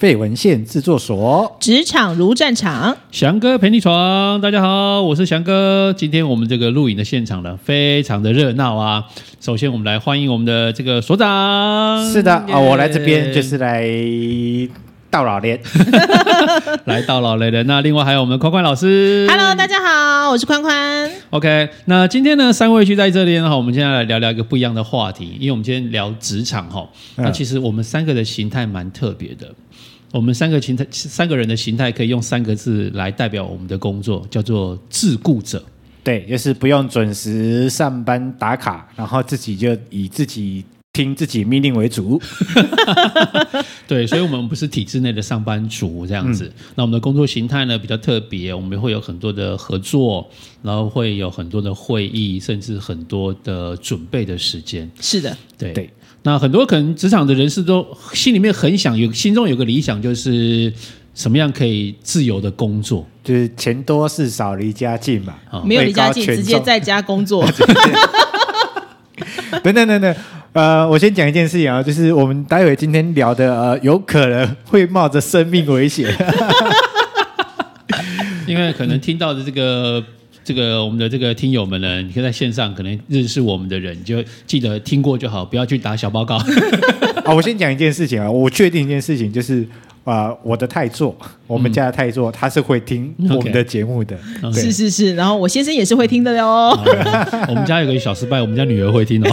废文献制作所，职场如战场，翔哥陪你闯。大家好，我是翔哥。今天我们这个录影的现场呢，非常的热闹啊。首先，我们来欢迎我们的这个所长。是的啊、哦，我来这边就是来到老年，来到老年的。那另外还有我们宽宽老师。Hello，大家好，我是宽宽。OK，那今天呢，三位聚在这里呢，我们现在来聊聊一个不一样的话题，因为我们今天聊职场哈。那其实我们三个的形态蛮特别的。我们三个形态，三个人的形态可以用三个字来代表我们的工作，叫做自顾者。对，就是不用准时上班打卡，然后自己就以自己听自己命令为主。对，所以我们不是体制内的上班族这样子。嗯、那我们的工作形态呢，比较特别，我们会有很多的合作，然后会有很多的会议，甚至很多的准备的时间。是的，对对。那很多可能职场的人士都心里面很想有，心中有个理想，就是什么样可以自由的工作，就是钱多事少离家近嘛。哦、没有离家近，直接在家工作。等等等等，呃，我先讲一件事情啊，就是我们待会今天聊的，呃，有可能会冒着生命危险，因为可能听到的这个。这个我们的这个听友们呢，你可以在线上可能认识我们的人，就记得听过就好，不要去打小报告。啊，我先讲一件事情啊，我确定一件事情，就是啊、呃，我的太座，我们家的太座，他是会听我们的节目的。Okay. 是是是，然后我先生也是会听的哟。我们家有个小失败，我们家女儿会听哦。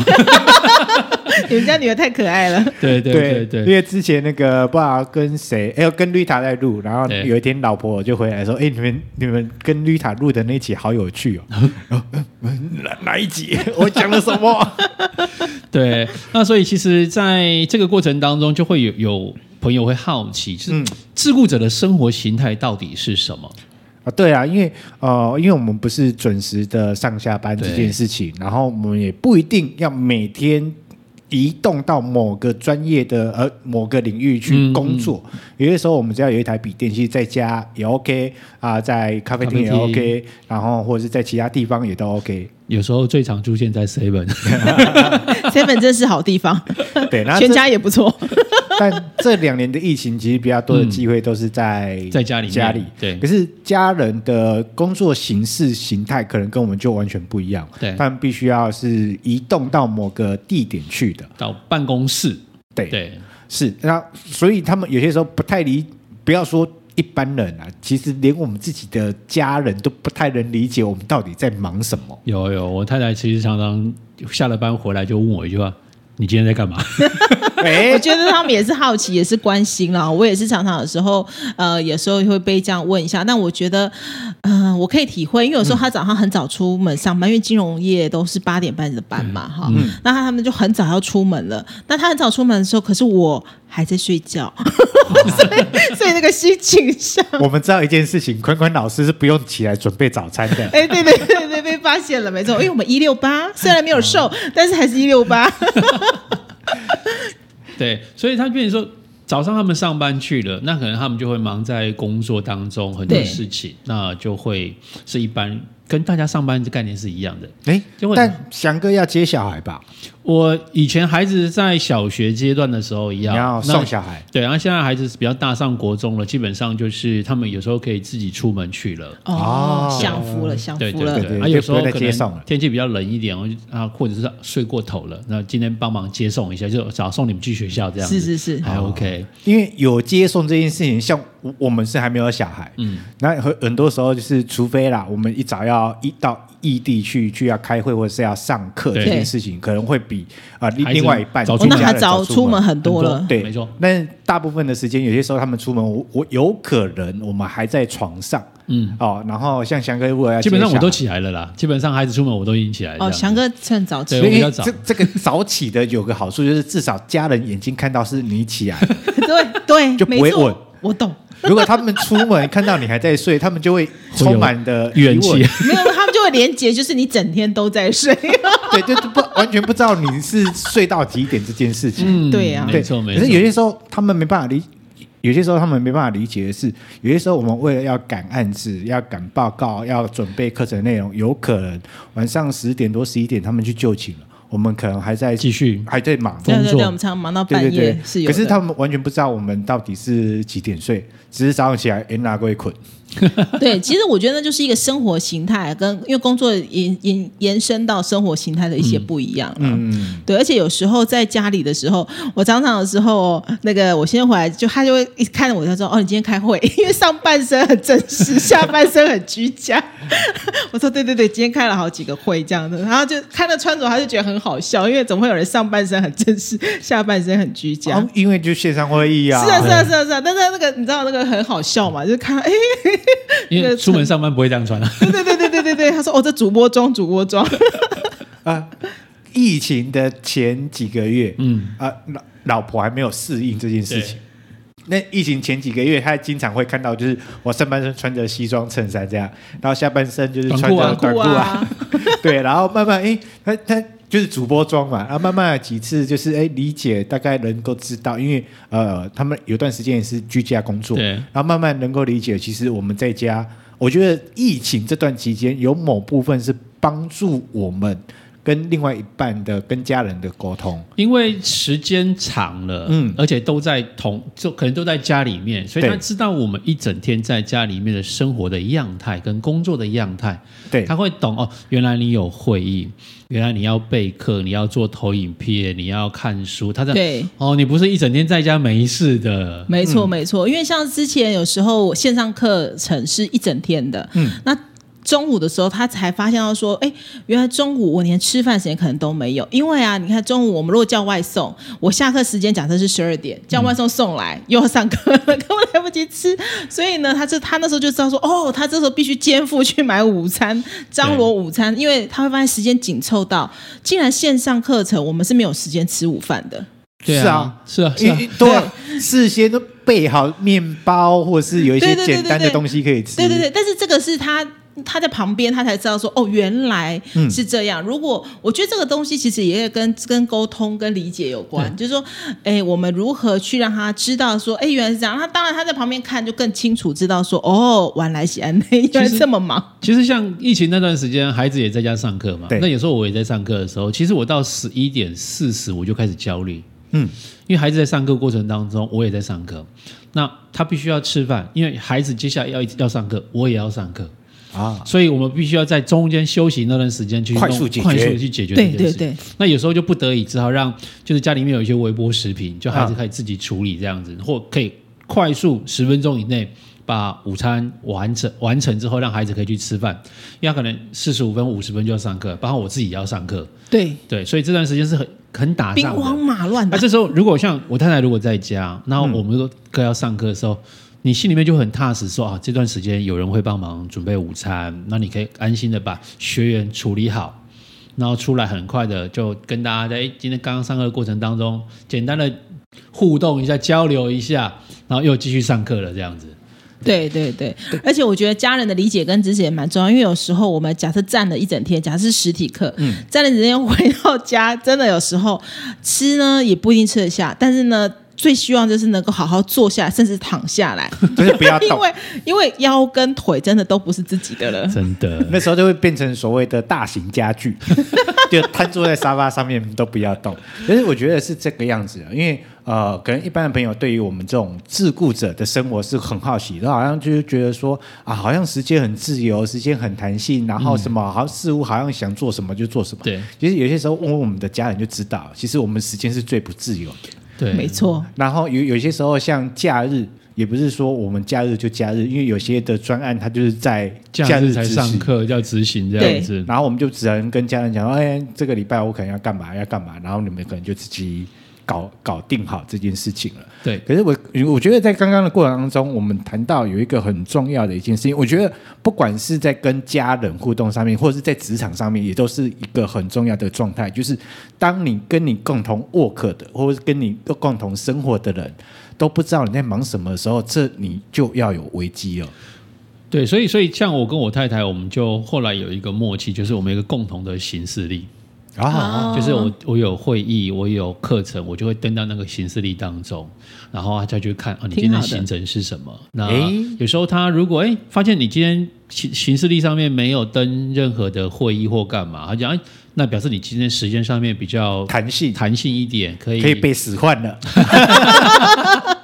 你们家女儿太可爱了。对对对对，因为之前那个不知道跟谁，哎，跟绿塔在录，然后有一天老婆就回来说，哎，你们你们跟绿塔录的那集好有趣哦。哪 哪一集？我讲了什么？对，那所以其实在这个过程当中，就会有有朋友会好奇，就是自顾者的生活形态到底是什么？啊，对啊，因为呃，因为我们不是准时的上下班这件事情，然后我们也不一定要每天。移动到某个专业的呃某个领域去工作，嗯嗯、有些时候我们只要有一台笔电，其实在家也 OK 啊、呃，在咖啡厅也 OK，然后或者是在其他地方也都 OK。有时候最常出现在 Seven，Seven 真是好地方，对，全家也不错。但这两年的疫情，其实比较多的机会都是在、嗯、在家里家里。对，可是家人的工作形式形态可能跟我们就完全不一样。对，他们必须要是移动到某个地点去的，到办公室。对对，是。那所以他们有些时候不太理，不要说。一般人啊，其实连我们自己的家人都不太能理解我们到底在忙什么。有有，我太太其实常常下了班回来就问我一句话：“你今天在干嘛？”我觉得他们也是好奇，也是关心啦。我也是常常有时候，呃，有时候会被这样问一下。但我觉得，嗯、呃，我可以体会，因为有时候他早上很早出门上班，因为金融业都是八点半的班嘛，哈、嗯。那他们就很早要出门了。那他很早出门的时候，可是我还在睡觉，所以所以那个心情上，我们知道一件事情，坤坤老师是不用起来准备早餐的。哎，对对对对，被发现了，没错，因为我们一六八，虽然没有瘦，但是还是一六八。对，所以他跟你说，早上他们上班去了，那可能他们就会忙在工作当中很多事情，那就会是一般跟大家上班的概念是一样的。哎，但翔哥要接小孩吧？我以前孩子在小学阶段的时候一样，你要送小孩，对，然后现在孩子比较大，上国中了，基本上就是他们有时候可以自己出门去了。哦，享福了，享福了。对对对，啊，有时候可能天气比较冷一点，啊，或者是睡过头了，那今天帮忙接送一下，就早送你们去学校这样。是是是，还 OK。因为有接送这件事情，像我们是还没有小孩，嗯，那很很多时候就是，除非啦，我们一早要一到异地去去要开会或者是要上课这件事情，可能会比啊另另外一半早出门，那还早出门很多了，对，没错。但大部分的时间，有些时候他们出门，我我有可能我们还在床上，嗯。哦，然后像翔哥如果要基本上我都起来了啦，基本上孩子出门我都已经起来了。哦，翔哥趁早起，比较早。这这个早起的有个好处就是至少家人眼睛看到是你起来，对对，就不会问。我懂。如果他们出门看到你还在睡，他们就会充满的怨气。没有，他们就会连结，就是你整天都在睡。对，就不完全不知道你是睡到几点这件事情。嗯，对呀，没错没错。可是有些时候他们没办法理，有些时候他们没办法理解的是，有些时候我们为了要赶案子、要赶报告、要准备课程内容，有可能晚上十点多、十一点他们去就寝了。我们可能还在继续还在忙对对对，工作我们常常忙到半夜对对对，是有。可是他们完全不知道我们到底是几点睡，只是早上起来哎哪个会困。对，其实我觉得那就是一个生活形态，跟因为工作延延延伸到生活形态的一些不一样。嗯，对，而且有时候在家里的时候，我常常的时候，那个我先回来，就他就会一看着我，他说：“哦，你今天开会，因为上半身很正式，下半身很居家。”我说：“对对对，今天开了好几个会这样的。”然后就看到穿着，他就觉得很好笑，因为怎么会有人上半身很正式，下半身很居家。哦、因为就线上会议啊，是啊是啊是啊是啊，但是那个你知道那个很好笑嘛？就是看哎。因为出门上班不会这样穿啊。对 对对对对对对，他说：“哦，这主播装主播装。啊，疫情的前几个月，嗯啊，老老婆还没有适应这件事情。那疫情前几个月，他经常会看到，就是我上半身穿着西装衬衫这样，然后下半身就是穿着短裤啊，啊对，然后慢慢哎，他他就是主播装嘛，然后慢慢几次就是哎理解，大概能够知道，因为呃，他们有段时间也是居家工作，对，然后慢慢能够理解，其实我们在家，我觉得疫情这段期间有某部分是帮助我们。跟另外一半的跟家人的沟通，因为时间长了，嗯，而且都在同，就可能都在家里面，所以他知道我们一整天在家里面的生活的样态跟工作的样态，对，他会懂哦，原来你有会议，原来你要备课，你要做投影片，你要看书，他在对，哦，你不是一整天在家没事的，没错没错，因为像之前有时候线上课程是一整天的，嗯，那。中午的时候，他才发现到说，哎，原来中午我连吃饭时间可能都没有，因为啊，你看中午我们如果叫外送，我下课时间假设是十二点，叫外送送来、嗯、又要上课了，根本来不及吃，所以呢，他这他那时候就知道说，哦，他这时候必须肩负去买午餐，张罗午餐，因为他会发现时间紧凑到，既然线上课程我们是没有时间吃午饭的，对啊，是啊，是啊，对啊，事先都备好面包或者是有一些简单的东西可以吃，对对对，但是这个是他。他在旁边，他才知道说哦，原来是这样。如果我觉得这个东西其实也跟跟沟通、跟理解有关，就是说，哎，我们如何去让他知道说，哎，原来是这样。他当然他在旁边看就更清楚知道说，哦，原来喜安内，原来这么忙。其实像疫情那段时间，孩子也在家上课嘛。那有时候我也在上课的时候，其实我到十一点四十我就开始焦虑。嗯，因为孩子在上课过程当中，我也在上课。那他必须要吃饭，因为孩子接下来要要上课，我也要上课。啊，所以我们必须要在中间休息那段时间去快速解决，快速去解决这件事。对对对。那有时候就不得已只好让，就是家里面有一些微波食品，就孩子可以自己处理这样子，啊、或可以快速十分钟以内把午餐完成完成之后，让孩子可以去吃饭。因为他可能四十五分五十分就要上课，包括我自己也要上课。对对，所以这段时间是很很打仗的，兵荒马乱的。那、啊、这时候如果像我太太如果在家，然后我们都课要上课的时候。嗯你心里面就很踏实，说啊，这段时间有人会帮忙准备午餐，那你可以安心的把学员处理好，然后出来很快的就跟大家在今天刚刚上课的过程当中，简单的互动一下，交流一下，然后又继续上课了，这样子。对对对，而且我觉得家人的理解跟支持也蛮重要，因为有时候我们假设站了一整天，假设是实体课，嗯，站了一整天回到家，真的有时候吃呢也不一定吃得下，但是呢。最希望就是能够好好坐下，甚至躺下来，就是不要 动，因为因为腰跟腿真的都不是自己的了，真的。那时候就会变成所谓的大型家具，就瘫坐在沙发上面都不要动。其实我觉得是这个样子，因为呃，可能一般的朋友对于我们这种自顾者的生活是很好奇，他好像就是觉得说啊，好像时间很自由，时间很弹性，然后什么好像似乎好像想做什么就做什么。对，其实有些时候问问我们的家人就知道，其实我们时间是最不自由的。对，没错。然后有有些时候，像假日，也不是说我们假日就假日，因为有些的专案，它就是在假日才上课要执行这样子。然后我们就只能跟家人讲，哎，这个礼拜我可能要干嘛，要干嘛，然后你们可能就自己搞搞定好这件事情了。对。可是我我觉得在刚刚的过程当中，我们谈到有一个很重要的一件事情，我觉得不管是在跟家人互动上面，或者是在职场上面，也都是一个很重要的状态，就是当你跟你共同 work 的，或者是跟你共同生活的人都不知道你在忙什么的时候，这你就要有危机了。对，所以所以像我跟我太太，我们就后来有一个默契，就是我们有一个共同的行事历。啊，就是我我有会议，我有课程，我就会登到那个行事历当中，然后他再去看啊，你今天的行程是什么？那有时候他如果哎发现你今天行行事历上面没有登任何的会议或干嘛，他讲、哎，那表示你今天时间上面比较弹性，弹性一点，可以可以被使唤了。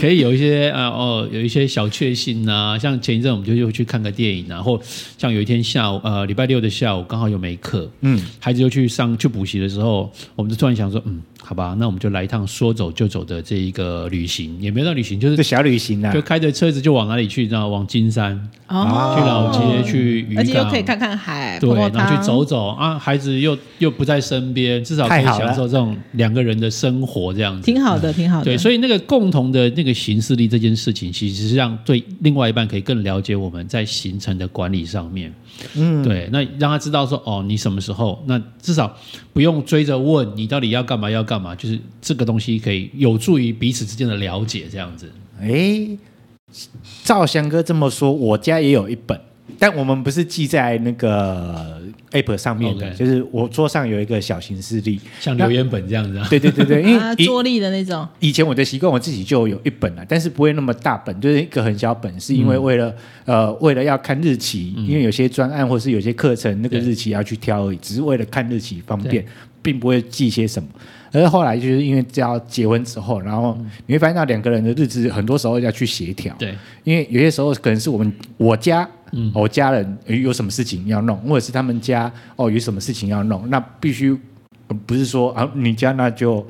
可以有一些啊哦，有一些小确幸呐，像前一阵我们就又去看个电影，然后像有一天下午呃礼拜六的下午刚好又没课，嗯，孩子又去上去补习的时候，我们就突然想说，嗯。好吧，那我们就来一趟说走就走的这一个旅行，也没有到旅行，就是这小旅行啊，就开着车子就往哪里去？知道往金山哦，去老街去渔港，而且又可以看看海，对，然后去走走啊，孩子又又不在身边，至少可以享受这种两个人的生活，这样子挺好的，挺好的。对，所以那个共同的那个行事力这件事情，其实是让对另外一半可以更了解我们在行程的管理上面。嗯，对，那让他知道说，哦，你什么时候？那至少不用追着问你到底要干嘛，要干嘛，就是这个东西可以有助于彼此之间的了解，这样子。哎，照翔哥这么说，我家也有一本。但我们不是记在那个 app 上面的，Okay. 就是我桌上有一个小型事例，像留言本这样子。啊。对对对对，因为桌历的那种。以前我的习惯，我自己就有一本了，但是不会那么大本，就是一个很小本，是因为为了、嗯、呃为了要看日期，嗯、因为有些专案或是有些课程那个日期要去挑而已，只是为了看日期方便，并不会记些什么。而后来就是因为只要结婚之后，然后你会发现到两个人的日子很多时候要去协调。对，因为有些时候可能是我们我家。嗯，我家人有什么事情要弄，或者是他们家哦有什么事情要弄，那必须不是说啊你家那就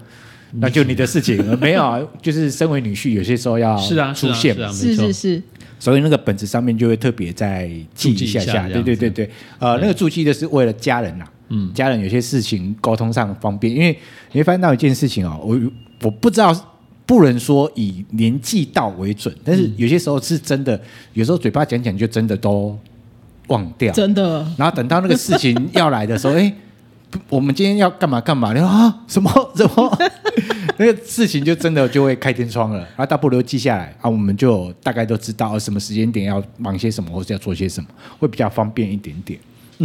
那就你的事情，没有啊，就是身为女婿，有些时候要是啊出现，是啊，是是是，所以那个本子上面就会特别再记一下下，对对对对，呃，那个注记的是为了家人呐，嗯，家人有些事情沟通上方便，因为你会发现到一件事情哦，我我不知道。不能说以年纪到为准，但是有些时候是真的，有时候嘴巴讲讲就真的都忘掉，真的。然后等到那个事情要来的时候，哎，我们今天要干嘛干嘛？你说啊，什么 什么？那个事情就真的就会开天窗了。然后大不如记下来啊，我们就大概都知道什么时间点要忙些什么，或者要做些什么，会比较方便一点点。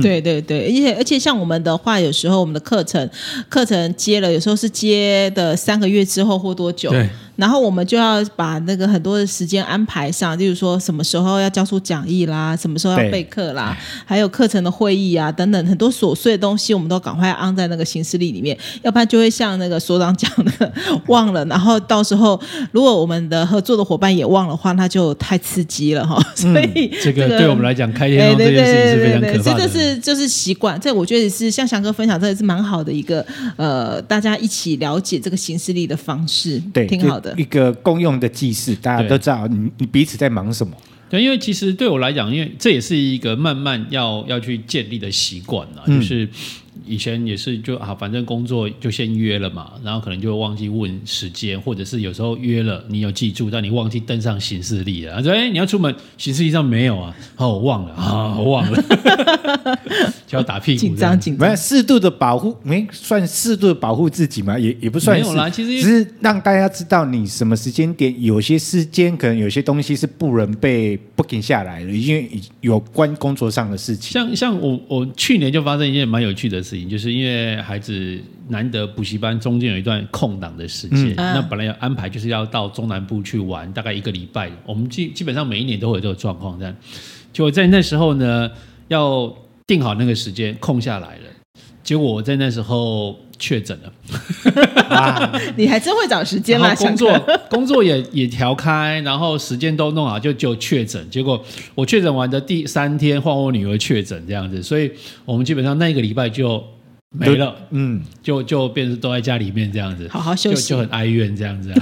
对对对，而且而且像我们的话，有时候我们的课程课程接了，有时候是接的三个月之后或多久。对。然后我们就要把那个很多的时间安排上，例如说什么时候要交出讲义啦，什么时候要备课啦，还有课程的会议啊等等很多琐碎的东西，我们都赶快安在那个行事历里面，要不然就会像那个所长讲的忘了，然后到时候如果我们的合作的伙伴也忘了的话，那就太刺激了哈。所以、嗯、这个对我们来讲，开天窗这件事情是非常可怕的。这个是就是习惯，这我觉得是像翔哥分享，这也是蛮好的一个呃，大家一起了解这个行事历的方式，对，挺好的一个共用的记事，大家都知道你你彼此在忙什么。对，因为其实对我来讲，因为这也是一个慢慢要要去建立的习惯了，就是。以前也是就啊，反正工作就先约了嘛，然后可能就忘记问时间，或者是有时候约了，你有记住，但你忘记登上行事历了。他说：“哎，你要出门，行事历上没有啊？哦，我忘了啊，我忘了，就要打屁股。”紧张紧张，没适度的保护，没算适度的保护自己嘛？也也不算是，没有啦，其实只是让大家知道你什么时间点，有些时间可能有些东西是不能被 booking 下来的，因为有关工作上的事情。像像我我去年就发生一件蛮有趣的事。就是因为孩子难得补习班中间有一段空档的时间，嗯、那本来要安排就是要到中南部去玩，大概一个礼拜。我们基基本上每一年都会有这个状况，这样。结果在那时候呢，要定好那个时间空下来了，结果我在那时候确诊了。啊，你还真会找时间嘛？工作 工作也也调开，然后时间都弄好，就就确诊。结果我确诊完的第三天，换我女儿确诊这样子，所以我们基本上那个礼拜就。没了，嗯，就就变成都在家里面这样子，好好休息，就，就很哀怨这样子，啊。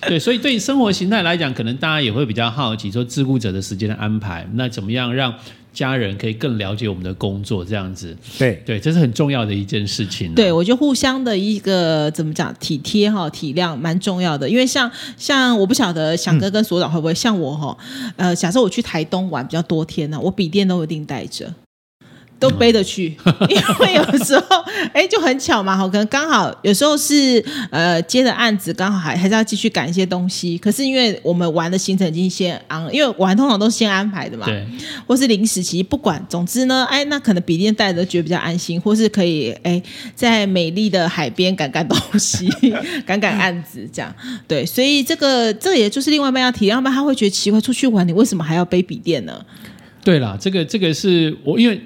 对，所以对生活形态来讲，可能大家也会比较好奇，说自雇者的时间的安排，那怎么样让家人可以更了解我们的工作这样子？对对，这是很重要的一件事情，啊。对，我觉得互相的一个怎么讲体贴哈体谅蛮重要的，因为像像我不晓得翔哥跟所长会不会，嗯、像我哈，呃，假设我去台东玩比较多天呢，啊，我笔电都一定带着。都背得去，因为有时候哎就很巧嘛，可能刚好有时候是呃接的案子，刚好还还是要继续赶一些东西。可是因为我们玩的行程已经先安，因为玩通常都是先安排的嘛，对，或是临时期，不管，总之呢，哎，那可能笔电带着觉得比较安心，或是可以哎在美丽的海边赶赶东西，赶赶案子这样。对，所以这个这也就是另外一半要体谅，要不然他会觉得奇怪，出去玩你为什么还要背笔电呢？对啦，这个这个是我因为。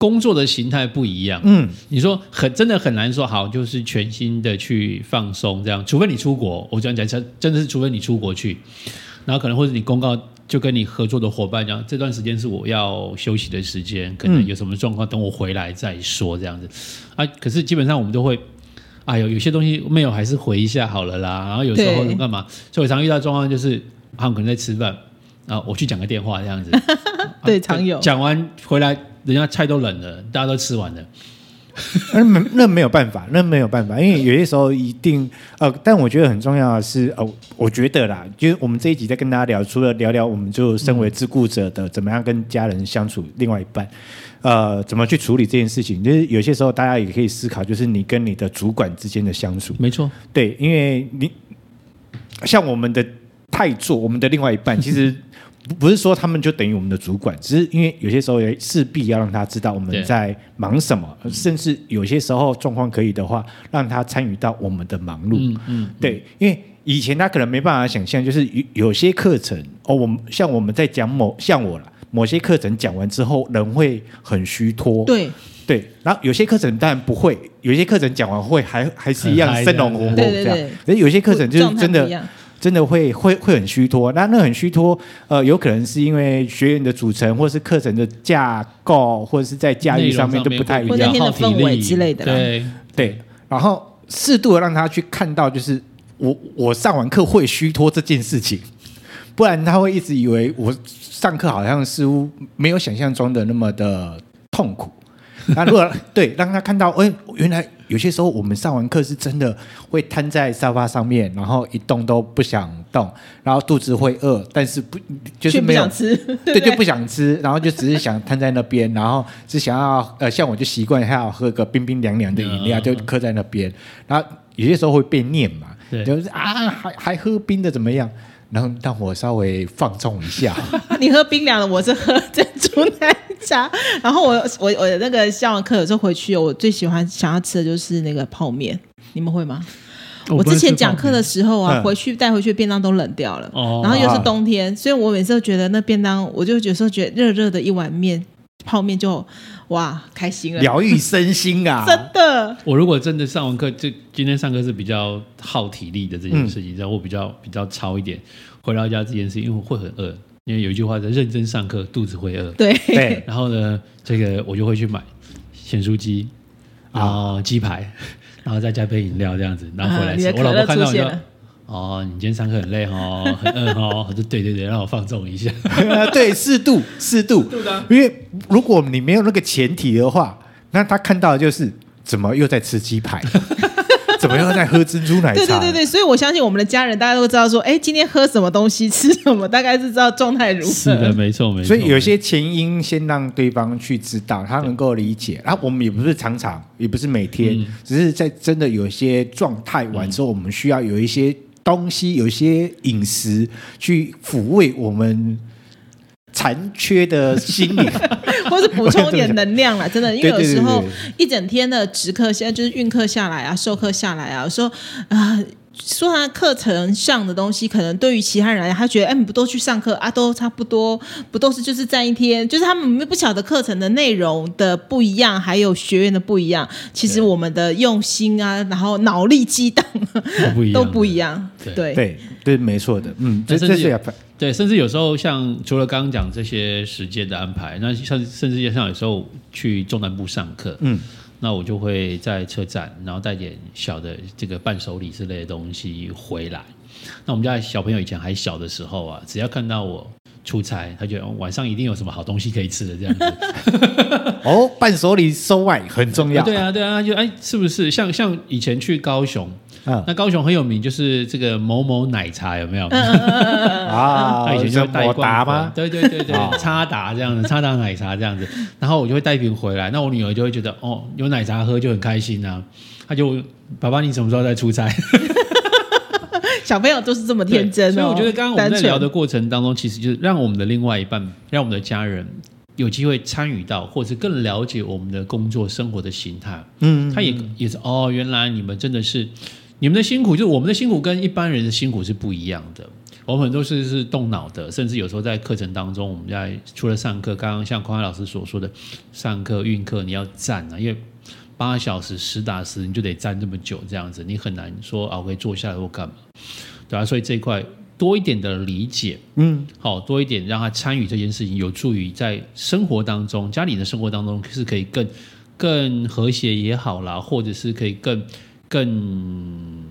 工作的形态不一样，嗯，你说很真的很难说好，就是全心的去放松这样，除非你出国，我这样讲真真的是除非你出国去，然后可能或者你公告就跟你合作的伙伴讲，这段时间是我要休息的时间，可能有什么状况，等我回来再说这样子，啊，可是基本上我们都会，哎呦，有些东西没有还是回一下好了啦，然后有时候干嘛，所以我常遇到状况就是他们可能在吃饭，啊，我去讲个电话这样子，对，啊、常有，讲完回来。人家菜都冷了，大家都吃完了，那没那没有办法，那没有办法，因为有些时候一定呃，但我觉得很重要的是呃，我觉得啦，就是我们这一集在跟大家聊，除了聊聊我们就身为自顾者的怎么样跟家人相处，另外一半呃怎么去处理这件事情，就是有些时候大家也可以思考，就是你跟你的主管之间的相处，没错，对，因为你像我们的太座，我们的另外一半其实。不是说他们就等于我们的主管，只是因为有些时候也势必要让他知道我们在忙什么，甚至有些时候状况可以的话，让他参与到我们的忙碌。嗯嗯，对，因为以前他可能没办法想象，就是有有些课程哦，我们像我们在讲某像我了，某些课程讲完之后，人会很虚脱。对对，然后有些课程当然不会，有些课程讲完会还还是一样生龙活虎这样。对对对，可是有些课程就是真的。真的会会会很虚脱，那那很虚脱，呃，有可能是因为学员的组成，或是课程的架构，或者是在驾驭上面都不太一样，或者那天的氛围之类的。对对，然后适度的让他去看到，就是我我上完课会虚脱这件事情，不然他会一直以为我上课好像似乎没有想象中的那么的痛苦。那如果对让他看到，哎，原来。有些时候我们上完课是真的会瘫在沙发上面，然后一动都不想动，然后肚子会饿，但是不就是没有吃，对，就不想吃，然后就只是想瘫在那边，然后只想要呃，像我就习惯还要喝个冰冰凉凉的饮料，就磕在那边，然后有些时候会被念嘛，就是啊，还还喝冰的怎么样？然后让我稍微放纵一下。你喝冰凉的，我是喝珍珠奶茶。然后我我我那个下完课有时候回去，我最喜欢想要吃的就是那个泡面。你们会吗？我，之前讲课的时候啊，回去带回去便当都冷掉了。哦。然后又是冬天，所以我每次都觉得那便当，我就有时候觉得热热的一碗面泡面就。哇，开心了，疗愈身心啊！真的，我如果真的上完课，就今天上课是比较耗体力的这件事情，然后我比较比较操一点，回到家这件事情，因为我会很饿，因为有一句话叫“认真上课，肚子会饿”。对对，然后呢，这个我就会去买咸酥鸡，然后鸡排，然后再加杯饮料这样子，然后回来吃。我老婆看到我就。哦，你今天上课很累哦，很饿哦，我说对对对，让我放纵一下，对，适度适度，因为如果你没有那个前提的话，那他看到的就是怎么又在吃鸡排，怎么又在喝珍珠奶茶，对对对对，所以我相信我们的家人大家都知道说，哎，今天喝什么东西，吃什么，大概是知道状态如何。是的，没错没错。所以有些前因先让对方去知道，他能够理解。然后我们也不是常常，也不是每天，嗯、只是在真的有一些状态完之后，嗯、我们需要有一些。东西有些饮食去抚慰我们残缺的心灵，或是补充一点能量啦。真的，因为有时候一整天的直课，现在就是运课下来啊，授课下来啊，说啊。呃说他课程上的东西，可能对于其他人来讲，他觉得哎，你不都去上课啊？都差不多，不都是就是站一天？就是他们不晓得课程的内容的不一样，还有学员的不一样。其实我们的用心啊，然后脑力激荡都不一样，都不一样。对对对，没错的。嗯，这这是对，甚至有时候像除了刚刚讲这些时间的安排，那像甚至像有时候去中南部上课，嗯。那我就会在车站，然后带点小的这个伴手礼之类的东西回来。那我们家小朋友以前还小的时候啊，只要看到我出差，他觉得晚上一定有什么好东西可以吃的这样子。哦，伴手礼收外很重要。对啊，对啊，就哎，是不是像像以前去高雄，嗯、那高雄很有名，就是这个某某奶茶有没有？啊，他以前就会带一罐吗？对对对对，叉达这样子，叉达奶茶这样子。然后我就会带一瓶回来，那我女儿就会觉得哦，有奶茶喝就很开心啊。她就爸爸，你什么时候在出差？小朋友都是这么天真，哦，所以我觉得刚刚我们在聊的过程当中，其实就是让我们的另外一半，让我们的家人有机会参与到，或者更了解我们的工作生活的形态。嗯，他也也是哦，原来你们真的是你们的辛苦，就是我们的辛苦跟一般人的辛苦是不一样的。我们很多事是动脑的，甚至有时候在课程当中，我们在除了上课，刚刚像匡海老师所说的，上课运课你要站啊，因为八小时实打实你就得站这么久，这样子你很难说啊，我可以坐下来或干嘛。对啊，所以这一块多一点的理解，嗯，好，多一点让他参与这件事情，有助于在生活当中、家里的生活当中是可以更更和谐也好啦，或者是可以更更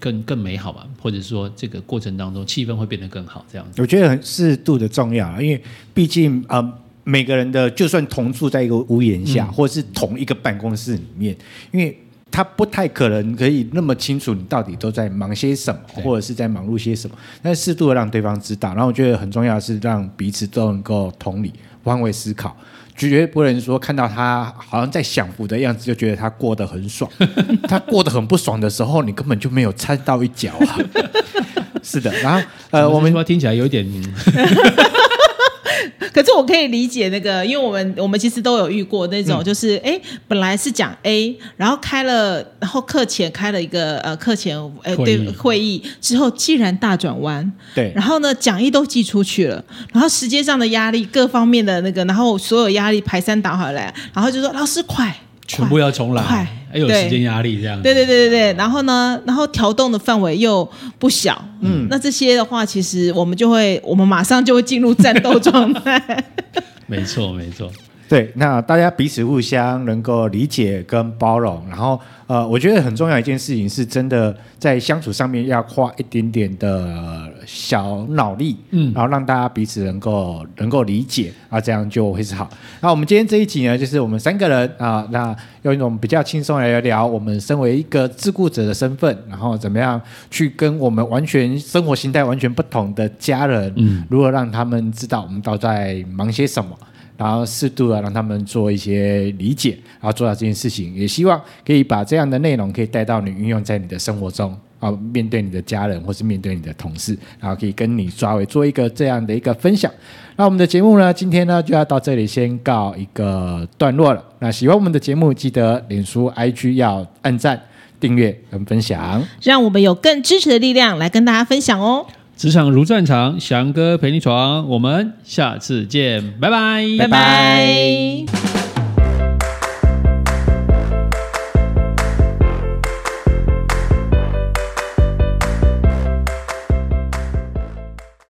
更更美好吧，或者说这个过程当中气氛会变得更好，这样子。我觉得很适度的重要，因为毕竟呃，每个人的就算同住在一个屋檐下，嗯、或者是同一个办公室里面，因为。他不太可能可以那么清楚你到底都在忙些什么，或者是在忙碌些什么。但适度的让对方知道，然后我觉得很重要的是让彼此都能够同理、换位思考，绝对不能说看到他好像在享福的样子就觉得他过得很爽。他过得很不爽的时候，你根本就没有掺到一脚啊。是的，然后呃，我们说听起来有点。可是我可以理解那个，因为我们我们其实都有遇过那种，就是哎、嗯，本来是讲 A，然后开了，然后课前开了一个呃课前哎对会议之后，既然大转弯，对，然后呢讲义都寄出去了，然后时间上的压力各方面的那个，然后所有压力排山倒海来，然后就说老师快。全部要重来，还有时间压力这样。对对对对对，然后呢，然后调动的范围又不小，嗯，那这些的话，其实我们就会，我们马上就会进入战斗状态。没错，没错。对，那大家彼此互相能够理解跟包容，然后呃，我觉得很重要一件事情是真的在相处上面要花一点点的小脑力，嗯，然后让大家彼此能够能够理解啊，这样就会是好。那我们今天这一集呢，就是我们三个人啊，那用一种比较轻松来聊聊我们身为一个自雇者的身份，然后怎么样去跟我们完全生活形态完全不同的家人，嗯，如何让他们知道我们都在忙些什么。然后适度的让他们做一些理解，然后做到这件事情，也希望可以把这样的内容可以带到你运用在你的生活中啊，面对你的家人或是面对你的同事，然后可以跟你抓尾做一个这样的一个分享。那我们的节目呢，今天呢就要到这里先告一个段落了。那喜欢我们的节目，记得脸书、IG 要按赞、订阅跟分享，让我们有更支持的力量来跟大家分享哦。职场如战场，翔哥陪你闯，我们下次见，拜拜，拜拜。